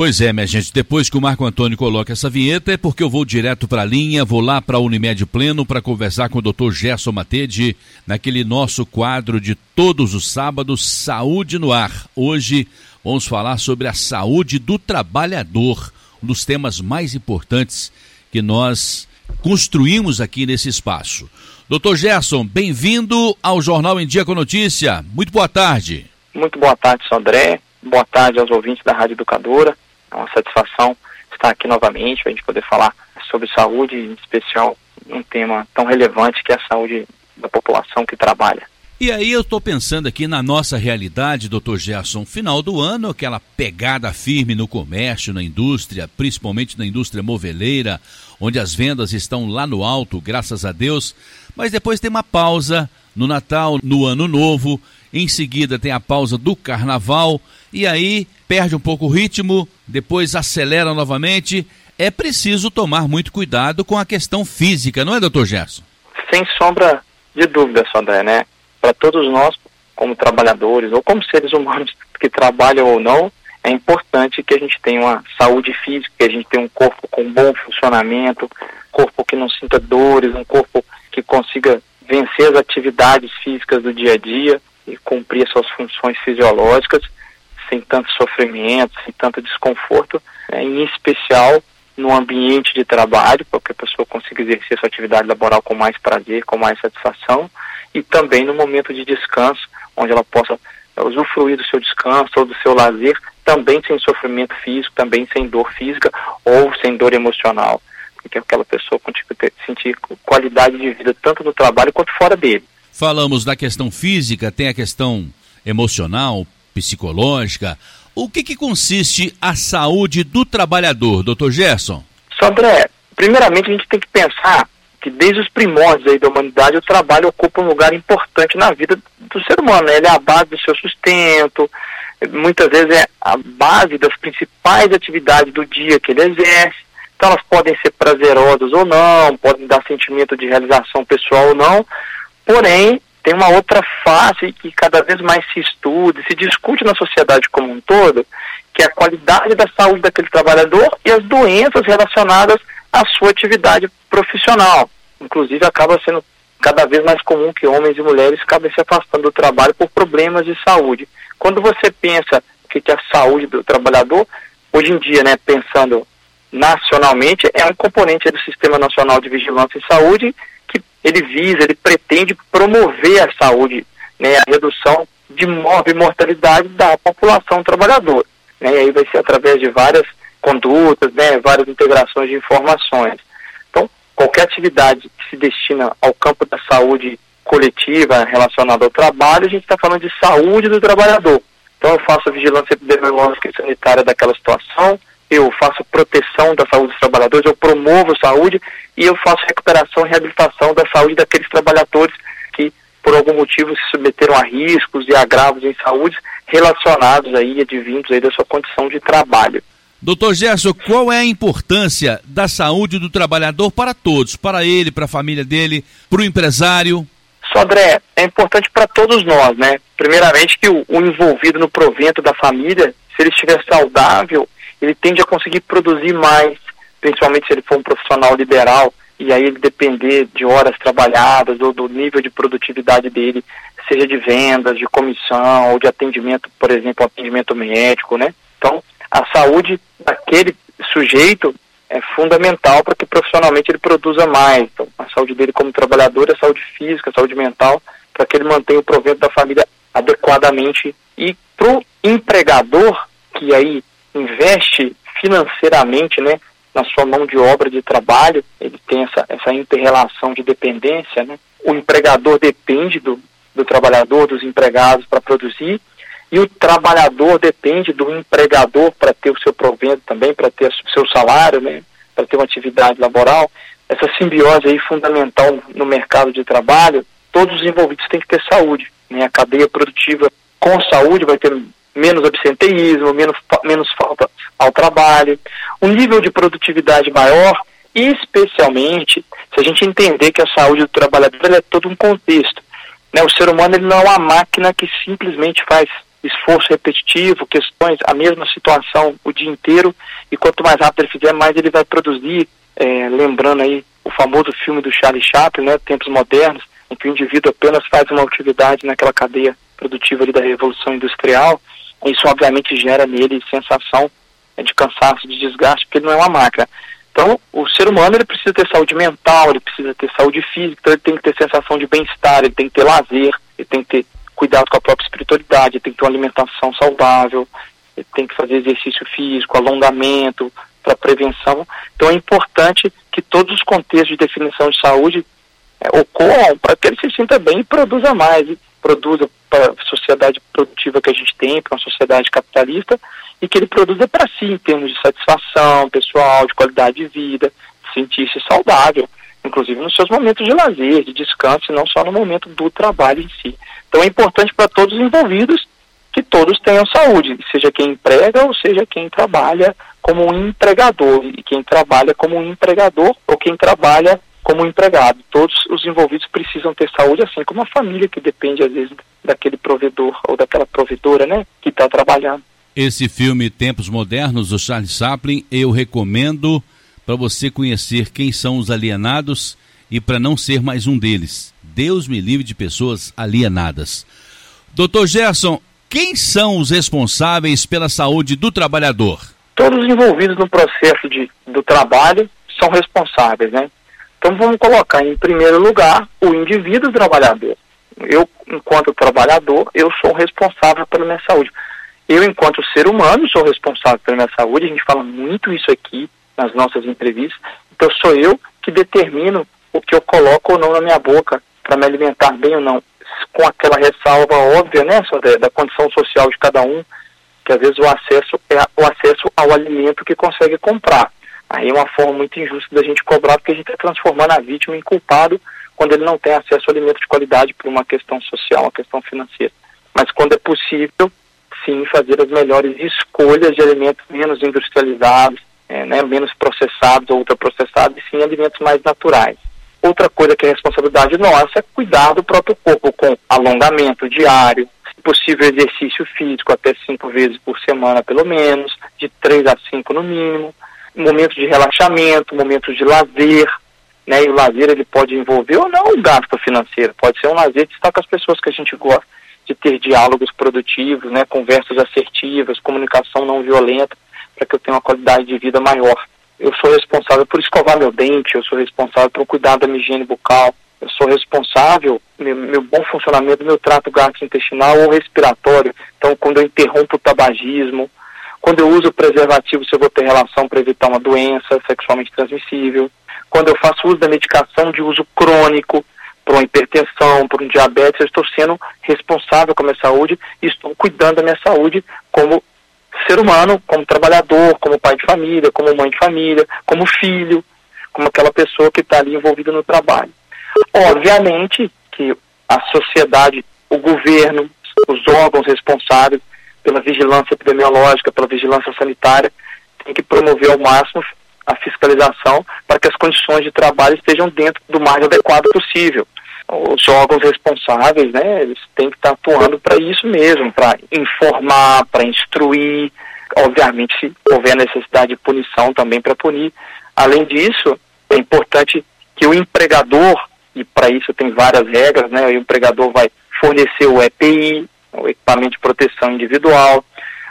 Pois é, minha gente, depois que o Marco Antônio coloca essa vinheta é porque eu vou direto para a linha, vou lá para a Unimed Pleno para conversar com o Dr. Gerson Matede naquele nosso quadro de todos os sábados, Saúde no Ar. Hoje vamos falar sobre a saúde do trabalhador, um dos temas mais importantes que nós construímos aqui nesse espaço. Doutor Gerson, bem-vindo ao Jornal em Dia com Notícia. Muito boa tarde. Muito boa tarde, Sandré. Boa tarde aos ouvintes da Rádio Educadora. É uma satisfação estar aqui novamente para a gente poder falar sobre saúde, em especial um tema tão relevante que é a saúde da população que trabalha. E aí eu estou pensando aqui na nossa realidade, doutor Gerson, final do ano, aquela pegada firme no comércio, na indústria, principalmente na indústria moveleira, onde as vendas estão lá no alto, graças a Deus, mas depois tem uma pausa no Natal, no Ano Novo, em seguida tem a pausa do Carnaval, e aí perde um pouco o ritmo, depois acelera novamente. É preciso tomar muito cuidado com a questão física, não é, doutor Gerson? Sem sombra de dúvida, Sandré, né? Para todos nós, como trabalhadores ou como seres humanos que trabalham ou não, é importante que a gente tenha uma saúde física, que a gente tenha um corpo com bom funcionamento, corpo que não sinta dores, um corpo que consiga vencer as atividades físicas do dia a dia e cumprir as suas funções fisiológicas sem tanto sofrimento, sem tanto desconforto, né, em especial no ambiente de trabalho, para que a pessoa consiga exercer sua atividade laboral com mais prazer, com mais satisfação, e também no momento de descanso, onde ela possa usufruir do seu descanso ou do seu lazer, também sem sofrimento físico, também sem dor física ou sem dor emocional, que aquela pessoa consiga sentir qualidade de vida tanto no trabalho quanto fora dele. Falamos da questão física, tem a questão emocional, psicológica. O que, que consiste a saúde do trabalhador, doutor Gerson? Sandré, primeiramente a gente tem que pensar que desde os primórdios aí da humanidade o trabalho ocupa um lugar importante na vida do ser humano. Né? Ele é a base do seu sustento, muitas vezes é a base das principais atividades do dia que ele exerce. Então elas podem ser prazerosas ou não, podem dar sentimento de realização pessoal ou não, porém tem uma outra face que cada vez mais se estuda, se discute na sociedade como um todo, que é a qualidade da saúde daquele trabalhador e as doenças relacionadas à sua atividade profissional. Inclusive, acaba sendo cada vez mais comum que homens e mulheres acabem se afastando do trabalho por problemas de saúde. Quando você pensa que, que a saúde do trabalhador, hoje em dia, né, pensando nacionalmente, é um componente do Sistema Nacional de Vigilância em Saúde ele visa, ele pretende promover a saúde, né, a redução de mortalidade da população trabalhadora. Né, e aí vai ser através de várias condutas, né, várias integrações de informações. Então, qualquer atividade que se destina ao campo da saúde coletiva relacionada ao trabalho, a gente está falando de saúde do trabalhador. Então, eu faço a vigilância epidemiológica e sanitária daquela situação, eu faço proteção da saúde dos trabalhadores, eu promovo saúde e eu faço recuperação e reabilitação da saúde daqueles trabalhadores que, por algum motivo, se submeteram a riscos e agravos em saúde relacionados aí, advindos aí da sua condição de trabalho. Doutor Gerson, qual é a importância da saúde do trabalhador para todos, para ele, para a família dele, para o empresário? Sodré, é importante para todos nós, né? Primeiramente que o, o envolvido no provento da família, se ele estiver saudável, ele tende a conseguir produzir mais, principalmente se ele for um profissional liberal, e aí ele depender de horas trabalhadas ou do nível de produtividade dele, seja de vendas, de comissão ou de atendimento, por exemplo, atendimento médico, né? Então, a saúde daquele sujeito é fundamental para que profissionalmente ele produza mais. Então, a saúde dele como trabalhador, a saúde física, a saúde mental, para que ele mantenha o provento da família adequadamente. E para o empregador, que aí investe financeiramente né, na sua mão de obra de trabalho, ele tem essa, essa inter-relação de dependência. Né? O empregador depende do, do trabalhador, dos empregados para produzir, e o trabalhador depende do empregador para ter o seu provento também, para ter o seu salário, né? para ter uma atividade laboral. Essa simbiose aí fundamental no mercado de trabalho, todos os envolvidos têm que ter saúde. Né? A cadeia produtiva com saúde vai ter menos absenteísmo, menos, menos falta ao trabalho, um nível de produtividade maior, especialmente se a gente entender que a saúde do trabalhador é todo um contexto. Né? O ser humano ele não é uma máquina que simplesmente faz esforço repetitivo, questões, a mesma situação o dia inteiro, e quanto mais rápido ele fizer, mais ele vai produzir, é, lembrando aí o famoso filme do Charlie Chaplin, né, Tempos Modernos, em que o indivíduo apenas faz uma atividade naquela cadeia produtiva da Revolução Industrial, isso obviamente gera nele sensação é, de cansaço, de desgaste, porque ele não é uma máquina. Então, o ser humano ele precisa ter saúde mental, ele precisa ter saúde física, então ele tem que ter sensação de bem-estar, ele tem que ter lazer, ele tem que ter cuidado com a própria espiritualidade, ele tem que ter uma alimentação saudável, ele tem que fazer exercício físico, alongamento, para prevenção. Então é importante que todos os contextos de definição de saúde é, ocorram para que ele se sinta bem e produza mais, e produza para a sociedade produtiva que a gente tem, para uma sociedade capitalista, e que ele produza para si em termos de satisfação pessoal, de qualidade de vida, sentir-se saudável, inclusive nos seus momentos de lazer, de descanso, e não só no momento do trabalho em si. Então é importante para todos os envolvidos que todos tenham saúde, seja quem emprega ou seja quem trabalha como um empregador, e quem trabalha como um empregador ou quem trabalha como empregado. Todos os envolvidos precisam ter saúde, assim como a família que depende, às vezes, daquele provedor ou daquela provedora, né, que está trabalhando. Esse filme Tempos Modernos, do Charles Chaplin, eu recomendo para você conhecer quem são os alienados e para não ser mais um deles. Deus me livre de pessoas alienadas. Doutor Gerson, quem são os responsáveis pela saúde do trabalhador? Todos envolvidos no processo de, do trabalho são responsáveis, né? Então vamos colocar em primeiro lugar o indivíduo trabalhador. Eu, enquanto trabalhador, eu sou responsável pela minha saúde. Eu, enquanto ser humano, sou responsável pela minha saúde. A gente fala muito isso aqui nas nossas entrevistas. Então sou eu que determino o que eu coloco ou não na minha boca para me alimentar bem ou não. Com aquela ressalva óbvia, né, da, condição social de cada um, que às vezes o acesso é o acesso ao alimento que consegue comprar. Aí é uma forma muito injusta da gente cobrar, porque a gente está transformando a vítima em culpado quando ele não tem acesso a alimento de qualidade por uma questão social, uma questão financeira. Mas quando é possível, sim, fazer as melhores escolhas de alimentos menos industrializados, é, né, menos processados ou ultraprocessados, e sim alimentos mais naturais. Outra coisa que é responsabilidade nossa é cuidar do próprio corpo com alongamento diário, se possível exercício físico até cinco vezes por semana pelo menos, de três a cinco no mínimo, momentos de relaxamento, momentos de lazer, né? E o lazer ele pode envolver ou não um gasto financeiro, pode ser um lazer de estar com as pessoas que a gente gosta, de ter diálogos produtivos, né? Conversas assertivas, comunicação não violenta, para que eu tenha uma qualidade de vida maior. Eu sou responsável por escovar meu dente, eu sou responsável por cuidar da minha higiene bucal, eu sou responsável meu, meu bom funcionamento do meu trato gastrointestinal ou respiratório. Então, quando eu interrompo o tabagismo, quando eu uso preservativo, se eu vou ter relação para evitar uma doença sexualmente transmissível. Quando eu faço uso da medicação de uso crônico, por uma hipertensão, por um diabetes, eu estou sendo responsável com a minha saúde e estou cuidando da minha saúde como ser humano, como trabalhador, como pai de família, como mãe de família, como filho, como aquela pessoa que está ali envolvida no trabalho. Obviamente que a sociedade, o governo, os órgãos responsáveis pela vigilância epidemiológica, pela vigilância sanitária, tem que promover ao máximo a fiscalização para que as condições de trabalho estejam dentro do mais adequado possível. Os órgãos responsáveis, né, eles têm que estar atuando para isso mesmo, para informar, para instruir, obviamente se houver necessidade de punição também para punir. Além disso, é importante que o empregador, e para isso tem várias regras, né, o empregador vai fornecer o EPI, o equipamento de proteção individual,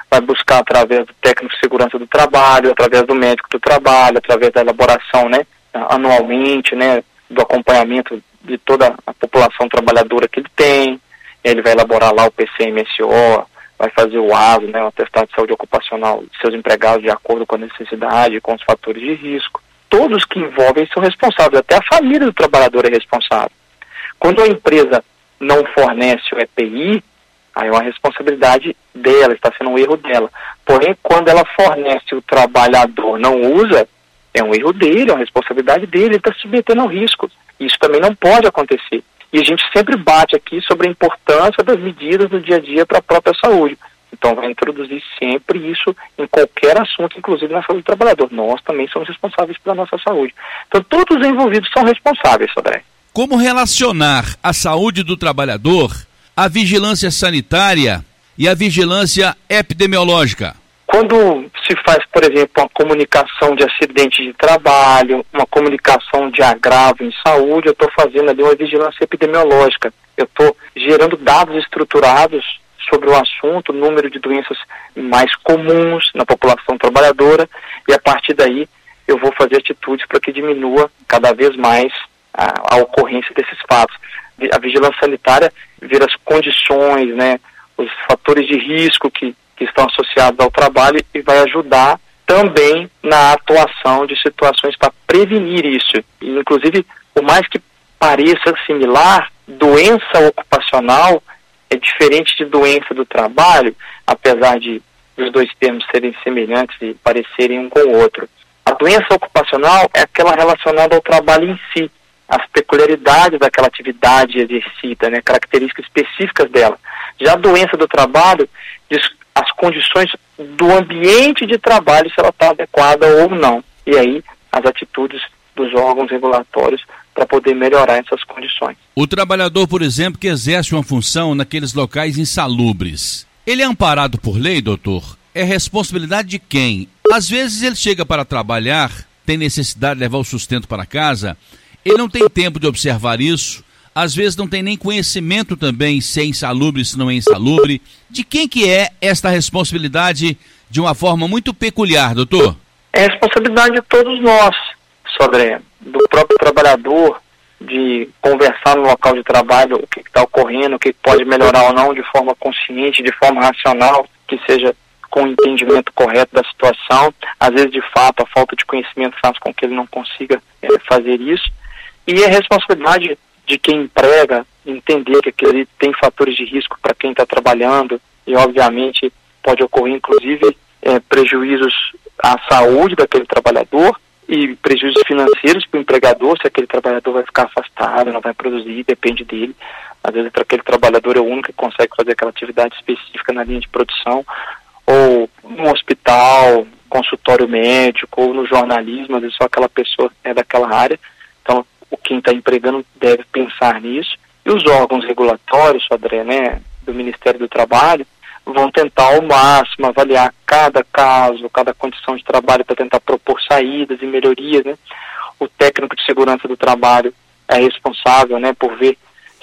vai buscar através do técnico de segurança do trabalho, através do médico do trabalho, através da elaboração, né, anualmente, né, do acompanhamento de toda a população trabalhadora que ele tem, ele vai elaborar lá o PCMSO, vai fazer o ASO, né, o atestado de saúde ocupacional de seus empregados de acordo com a necessidade, com os fatores de risco. Todos que envolvem são responsáveis, até a família do trabalhador é responsável. Quando a empresa não fornece o EPI, Aí é uma responsabilidade dela, está sendo um erro dela. Porém, quando ela fornece o trabalhador não usa, é um erro dele, é uma responsabilidade dele, ele está se submetendo ao risco. Isso também não pode acontecer. E a gente sempre bate aqui sobre a importância das medidas do dia a dia para a própria saúde. Então vai introduzir sempre isso em qualquer assunto, inclusive na saúde do trabalhador. Nós também somos responsáveis pela nossa saúde. Então todos os envolvidos são responsáveis, Sodré. Como relacionar a saúde do trabalhador a vigilância sanitária e a vigilância epidemiológica? Quando se faz, por exemplo, uma comunicação de acidente de trabalho, uma comunicação de agravo em saúde, eu estou fazendo ali uma vigilância epidemiológica. Eu estou gerando dados estruturados sobre o assunto, número de doenças mais comuns na população trabalhadora, e a partir daí eu vou fazer atitudes para que diminua cada vez mais a, a, ocorrência desses fatos. A vigilância sanitária vira as condições, né, os fatores de risco que que estão associados ao trabalho e vai ajudar também na atuação de situações para prevenir isso. E, inclusive, por mais que pareça similar, doença ocupacional é diferente de doença do trabalho, apesar de os dois termos serem semelhantes e parecerem um com o outro. A doença ocupacional é aquela relacionada ao trabalho em si, as peculiaridades daquela atividade exercida, né, características específicas dela. Já a doença do trabalho as condições do ambiente de trabalho, se ela está adequada ou não. E aí, as atitudes dos órgãos regulatórios para poder melhorar essas condições. O trabalhador, por exemplo, que exerce uma função naqueles locais insalubres, ele é amparado por lei, doutor? É responsabilidade de quem? Às vezes ele chega para trabalhar, tem necessidade de levar o sustento para casa, ele não tem tempo de observar isso, às vezes não tem nem conhecimento também se é insalubre, se não é insalubre. De quem que é esta responsabilidade de uma forma muito peculiar, doutor? É responsabilidade de todos nós, Sodré, do próprio trabalhador, de conversar no local de trabalho o que está ocorrendo, o que pode melhorar ou não de forma consciente, de forma racional, que seja com o entendimento correto da situação. Às vezes, de fato, a falta de conhecimento faz com que ele não consiga é, fazer isso. E é responsabilidade de quem emprega entender que aquele tem fatores de risco para quem está trabalhando e, obviamente, pode ocorrer, inclusive, é, prejuízos à saúde daquele trabalhador e prejuízos financeiros para o empregador, se aquele trabalhador vai ficar afastado, não vai produzir, depende dele. Às vezes, aquele trabalhador é o único que consegue fazer aquela atividade específica na linha de produção, ou no hospital, consultório médico, ou no jornalismo, às vezes só aquela pessoa é daquela área. Então, o quem está empregando deve pensar nisso. E os órgãos regulatórios, André, né, do Ministério do Trabalho, vão tentar ao máximo avaliar cada caso, cada condição de trabalho para tentar propor saídas e melhorias, né? O técnico de segurança do trabalho é responsável, né, por ver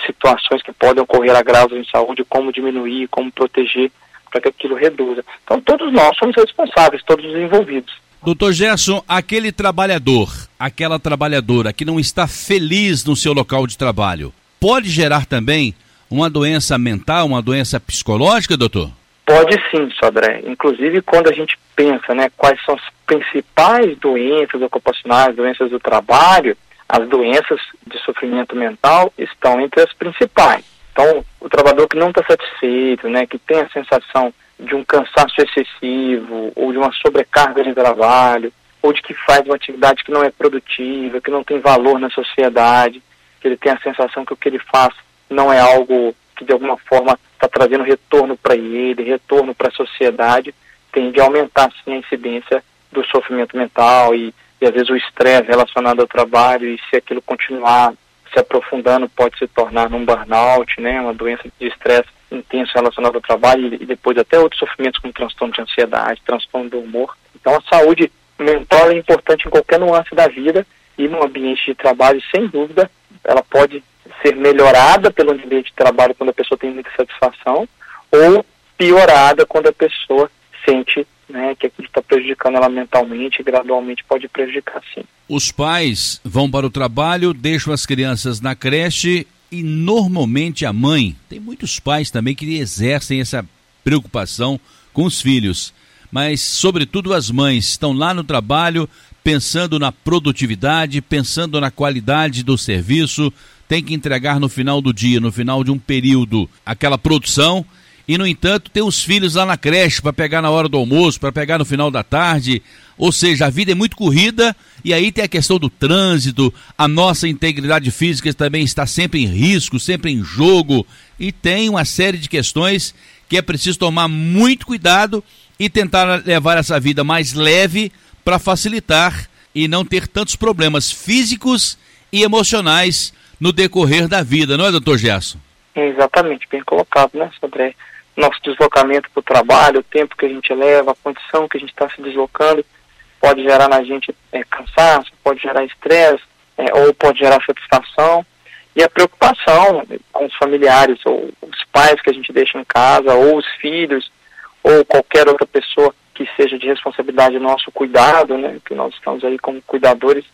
situações que podem ocorrer agravos em saúde, como diminuir, como proteger para que aquilo reduza. Então todos nós somos responsáveis, todos os envolvidos. Doutor Gerson, aquele trabalhador, aquela trabalhadora que não está feliz no seu local de trabalho, pode gerar também uma doença mental, uma doença psicológica, doutor? Pode sim, Sodré. Inclusive, quando a gente pensa né, quais são as principais doenças ocupacionais, doenças do trabalho, as doenças de sofrimento mental estão entre as principais. Então, o trabalhador que não está satisfeito, né, que tem a sensação de um cansaço excessivo, ou de uma sobrecarga de trabalho, ou de que faz uma atividade que não é produtiva, que não tem valor na sociedade, que ele tem a sensação que o que ele faz não é algo que de alguma forma está trazendo retorno para ele, retorno para a sociedade, tende a aumentar sim a incidência do sofrimento mental e, e às vezes o estresse relacionado ao trabalho e se aquilo continuar se aprofundando pode se tornar num burnout, né, uma doença de estresse intenso relacionado ao trabalho e depois até outros sofrimentos como transtorno de ansiedade, transtorno do humor. Então a saúde mental é importante em qualquer nuance da vida e no ambiente de trabalho, sem dúvida, ela pode ser melhorada pelo ambiente de trabalho quando a pessoa tem muita satisfação ou piorada quando a pessoa sente né, que aquilo está prejudicando ela mentalmente e gradualmente pode prejudicar sim. Os pais vão para o trabalho, deixam as crianças na creche e normalmente a mãe, tem muitos pais também que exercem essa preocupação com os filhos, mas sobretudo as mães estão lá no trabalho pensando na produtividade, pensando na qualidade do serviço, tem que entregar no final do dia, no final de um período, aquela produção e, no entanto, ter os filhos lá na creche para pegar na hora do almoço, para pegar no final da tarde. Ou seja, a vida é muito corrida e aí tem a questão do trânsito, a nossa integridade física também está sempre em risco, sempre em jogo e tem uma série de questões que é preciso tomar muito cuidado e tentar levar essa vida mais leve para facilitar e não ter tantos problemas físicos e emocionais no decorrer da vida, não é, doutor Gerson? Exatamente, bem colocado, né, Sodré? nosso deslocamento para o trabalho, o tempo que a gente leva, a condição que a gente está se deslocando, pode gerar na gente é, cansaço, pode gerar estresse, é, ou pode gerar satisfação. E a preocupação com os familiares, ou os pais que a gente deixa em casa, ou os filhos, ou qualquer outra pessoa que seja de responsabilidade nosso cuidado, né, que nós estamos aí como cuidadores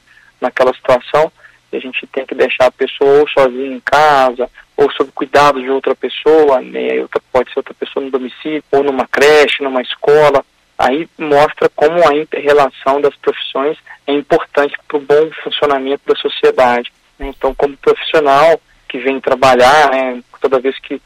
naquela situação, e a gente tem que deixar a pessoa ou sozinha em casa, ou sob cuidado de outra pessoa, né, pode ser outra pessoa no domicílio, ou numa creche, numa escola, aí mostra como a inter-relação das profissões é importante para o bom funcionamento da sociedade. Né? Então, como profissional que vem trabalhar, né, toda vez que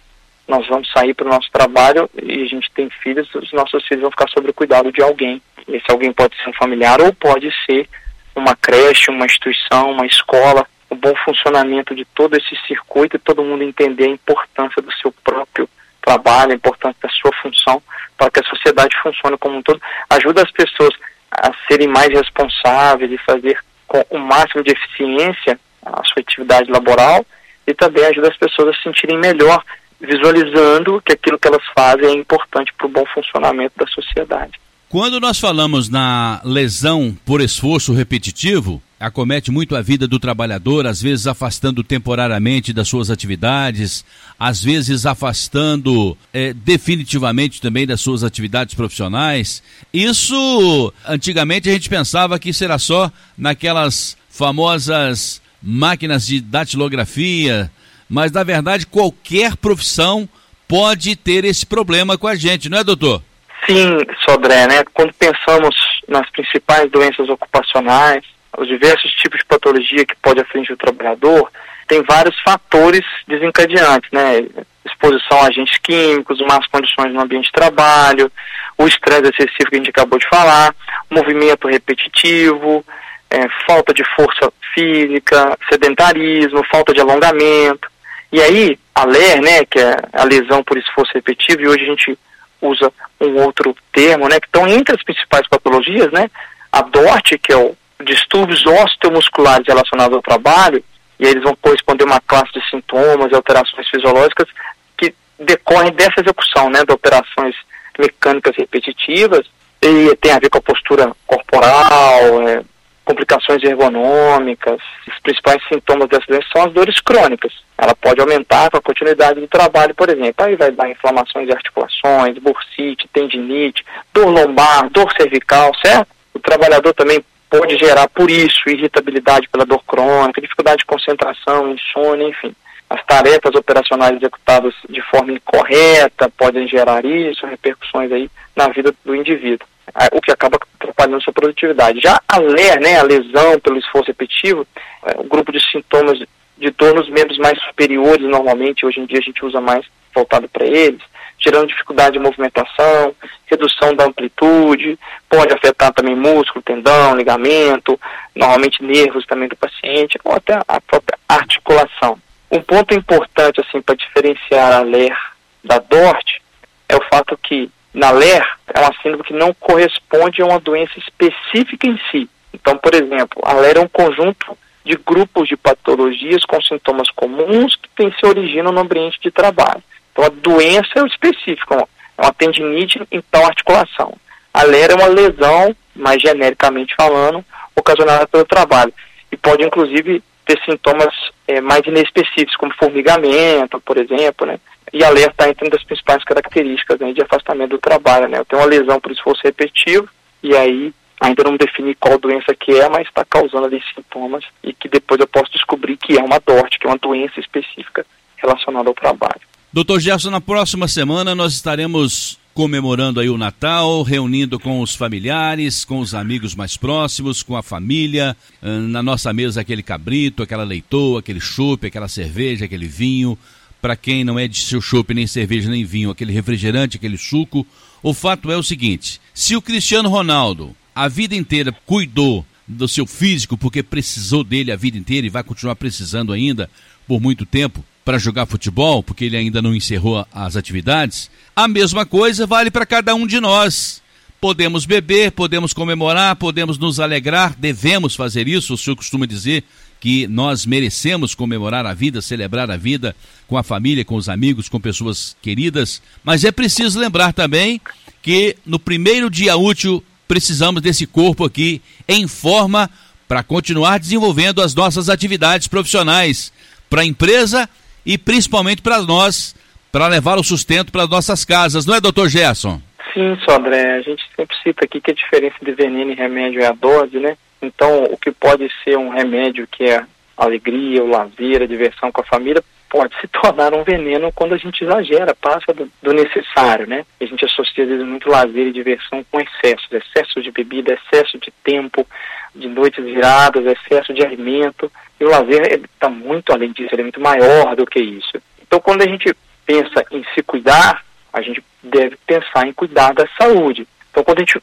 nós vamos sair para o nosso trabalho e a gente tem filhos, os nossos filhos vão ficar sob o cuidado de alguém. Esse alguém pode ser um familiar ou pode ser uma creche, uma instituição, uma escola, o bom funcionamento de todo esse circuito e todo mundo entender a importância do seu próprio trabalho, a importância da sua função para que a sociedade funcione como um todo, ajuda as pessoas a serem mais responsáveis e fazer com o máximo de eficiência a sua atividade laboral e também ajuda as pessoas a se sentirem melhor visualizando que aquilo que elas fazem é importante para o bom funcionamento da sociedade. Quando nós falamos na lesão por esforço repetitivo, acomete muito a vida do trabalhador, às vezes afastando temporariamente das suas atividades, às vezes afastando é, definitivamente também das suas atividades profissionais. Isso, antigamente a gente pensava que era só naquelas famosas máquinas de datilografia, mas na verdade qualquer profissão pode ter esse problema com a gente, não é, doutor? Sim, Sodré, né? Quando pensamos nas principais doenças ocupacionais, os diversos tipos de patologia que pode afligir o trabalhador, tem vários fatores desencadeantes, né? Exposição a agentes químicos, más condições no ambiente de trabalho, o estresse excessivo que a gente acabou de falar, movimento repetitivo, é, falta de força física, sedentarismo, falta de alongamento. E aí, a LER, né, que é a lesão por esforço repetitivo, e hoje a gente usa um outro termo, né, que estão entre as principais patologias, né, a DORT, que é o distúrbios osteomusculares relacionados ao trabalho, e eles vão corresponder a uma classe de sintomas e alterações fisiológicas que decorrem dessa execução, né, de operações mecânicas repetitivas, e tem a ver com a postura corporal, é, complicações ergonômicas. Os principais sintomas dessa doença são as dores crônicas. Ela pode aumentar com a continuidade do trabalho, por exemplo. Aí vai dar inflamações de articulações, bursite, tendinite, dor lombar, dor cervical, certo? O trabalhador também pode gerar, por isso, irritabilidade pela dor crônica, dificuldade de concentração, insônia, enfim. As tarefas operacionais executadas de forma incorreta podem gerar isso, repercussões aí na vida do indivíduo o que acaba atrapalhando sua produtividade. Já a LER, né, a lesão pelo esforço repetitivo, é um grupo de sintomas de dor nos membros mais superiores, normalmente, hoje em dia a gente usa mais voltado para eles, gerando dificuldade de movimentação, redução da amplitude, pode afetar também músculo, tendão, ligamento, normalmente nervos também do paciente, ou até a própria articulação. Um ponto importante assim para diferenciar a LER da DORT é o fato que na LER é uma síndrome que não corresponde a uma doença específica em si. Então, por exemplo, a LER é um conjunto de grupos de patologias com sintomas comuns que tem se originam no ambiente de trabalho. Então, a doença é o específico, é uma tendinite em tal articulação. A LER é uma lesão, mais genericamente falando, ocasionada pelo trabalho. E pode, inclusive, ter sintomas é, mais inespecíficos, como formigamento, por exemplo, né? e alerta entre uma das principais características né, de afastamento do trabalho. Né? Eu tenho uma lesão por esforço repetitivo e aí ainda não defini qual doença que é, mas está causando ali sintomas e que depois eu posso descobrir que é uma DORT, que é uma doença específica relacionada ao trabalho. Doutor Gerson, na próxima semana nós estaremos comemorando aí o Natal, reunindo com os familiares, com os amigos mais próximos, com a família, na nossa mesa aquele cabrito, aquela leitoa, aquele chope, aquela cerveja, aquele vinho, para quem não é de seu chopp, nem cerveja, nem vinho, aquele refrigerante, aquele suco. O fato é o seguinte: se o Cristiano Ronaldo a vida inteira cuidou do seu físico porque precisou dele a vida inteira e vai continuar precisando ainda por muito tempo para jogar futebol, porque ele ainda não encerrou as atividades, a mesma coisa vale para cada um de nós. podemos beber, podemos comemorar, podemos nos alegrar, devemos fazer isso. O senhor costuma dizer que nós merecemos comemorar a vida, celebrar a vida com a família, com os amigos, com pessoas queridas, mas é preciso lembrar também que no primeiro dia útil precisamos desse corpo aqui em forma para continuar desenvolvendo as nossas atividades profissionais para a empresa e principalmente para nós, para levar o sustento para nossas casas, não é, doutor Gerson? Sim, Sodré, a gente sempre cita aqui que a diferença de veneno e remédio é a dose, né? Então, o que pode ser um remédio que é alegria, o lazer, a diversão com a família, pode se tornar um veneno quando a gente exagera, passa do, do necessário, né? A gente associa às vezes muito lazer e diversão com excessos, excesso de bebida, excesso de tempo, de noites viradas, excesso de alimento. E o lazer está muito além disso, ele é muito maior do que isso. Então, quando a gente pensa em se cuidar, a gente deve pensar em cuidar da saúde. Então, quando a gente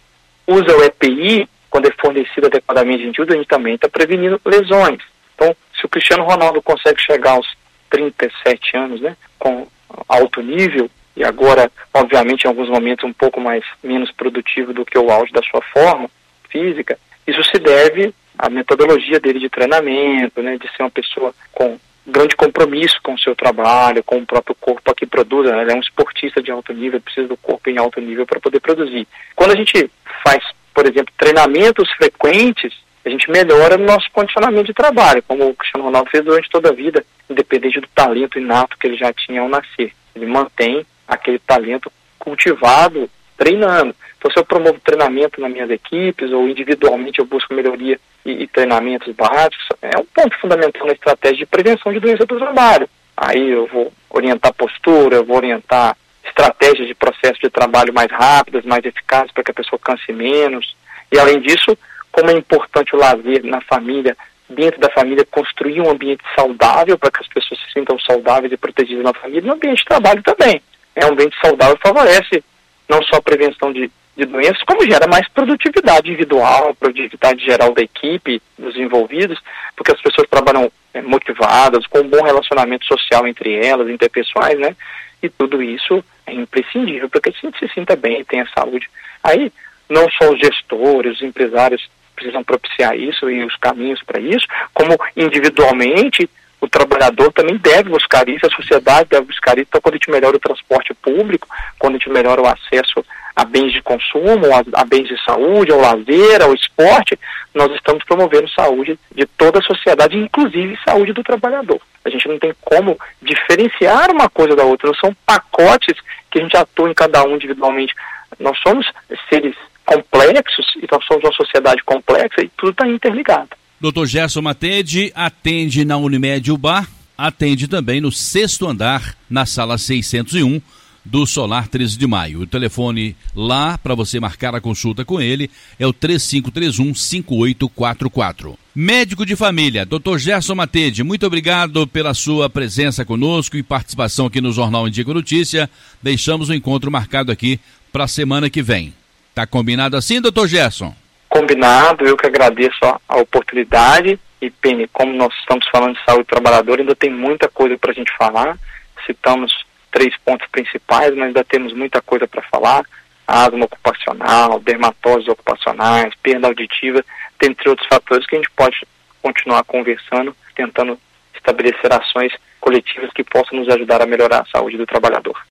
usa o EPI, quando é fornecido adequadamente, a gente usa, a gente também está prevenindo lesões. Então, se o Cristiano Ronaldo consegue chegar aos 37 anos, né, com alto nível, e agora, obviamente, em alguns momentos um pouco mais menos produtivo do que o auge da sua forma física, isso se deve à metodologia dele de treinamento, né, de ser uma pessoa com grande compromisso com o seu trabalho, com o próprio corpo a que produz. Né? Ele é um esportista de alto nível, precisa do corpo em alto nível para poder produzir. Quando a gente faz, por exemplo, treinamentos frequentes, a gente melhora o nosso condicionamento de trabalho, como o Cristiano Ronaldo fez durante toda a vida, independente do talento inato que ele já tinha ao nascer. Ele mantém aquele talento cultivado, treinando. Então, se eu promovo treinamento nas minhas equipes, ou individualmente eu busco melhoria e, e treinamentos básicos, é um ponto fundamental na estratégia de prevenção de doença do trabalho. Aí eu vou orientar postura, eu vou orientar estratégias de processo de trabalho mais rápidas, mais eficazes, para que a pessoa canse menos. E, além disso, como é importante o lazer na família, dentro da família, construir um ambiente saudável para que as pessoas se sintam saudáveis e protegidas na família, no ambiente de trabalho também. É um ambiente saudável favorece não só a prevenção de, de doenças, como gera mais produtividade individual, produtividade geral da equipe, dos envolvidos, porque as pessoas trabalham é, motivadas, com um bom relacionamento social entre elas, interpessoais, né? E tudo isso é imprescindível para que a gente se sinta bem e tenha saúde. Aí, não só os gestores, os empresários precisam propiciar isso e os caminhos para isso, como individualmente o trabalhador também deve buscar isso, a sociedade deve buscar isso. Então, quando a gente melhora o transporte público, quando a gente melhora o acesso a bens de consumo, a, a bens de saúde, ao lazer, ao esporte, nós estamos promovendo saúde de toda a sociedade, inclusive saúde do trabalhador. A gente não tem como diferenciar uma coisa da outra, são pacotes que a gente atua em cada um individualmente. Nós somos seres complexos e nós somos uma sociedade complexa e tudo está interligado. Dr. Gerson Matede atende na Unimed Ubar, atende também no sexto andar, na sala 601 do Solar 13 de Maio. O telefone lá para você marcar a consulta com ele é o 3531 5844. Médico de família, Dr. Gerson Matede, muito obrigado pela sua presença conosco e participação aqui no Jornal Indico Notícia. Deixamos o encontro marcado aqui para a semana que vem. Tá combinado assim, doutor Gerson? Combinado, eu que agradeço a, oportunidade e, Penny, como nós estamos falando de saúde trabalhadora, ainda tem muita coisa para a gente falar. Citamos três pontos principais, mas ainda temos muita coisa para falar. Asma ocupacional, dermatoses ocupacionais, perda auditiva, dentre outros fatores que a gente pode continuar conversando, tentando estabelecer ações coletivas que possam nos ajudar a melhorar a saúde do trabalhador.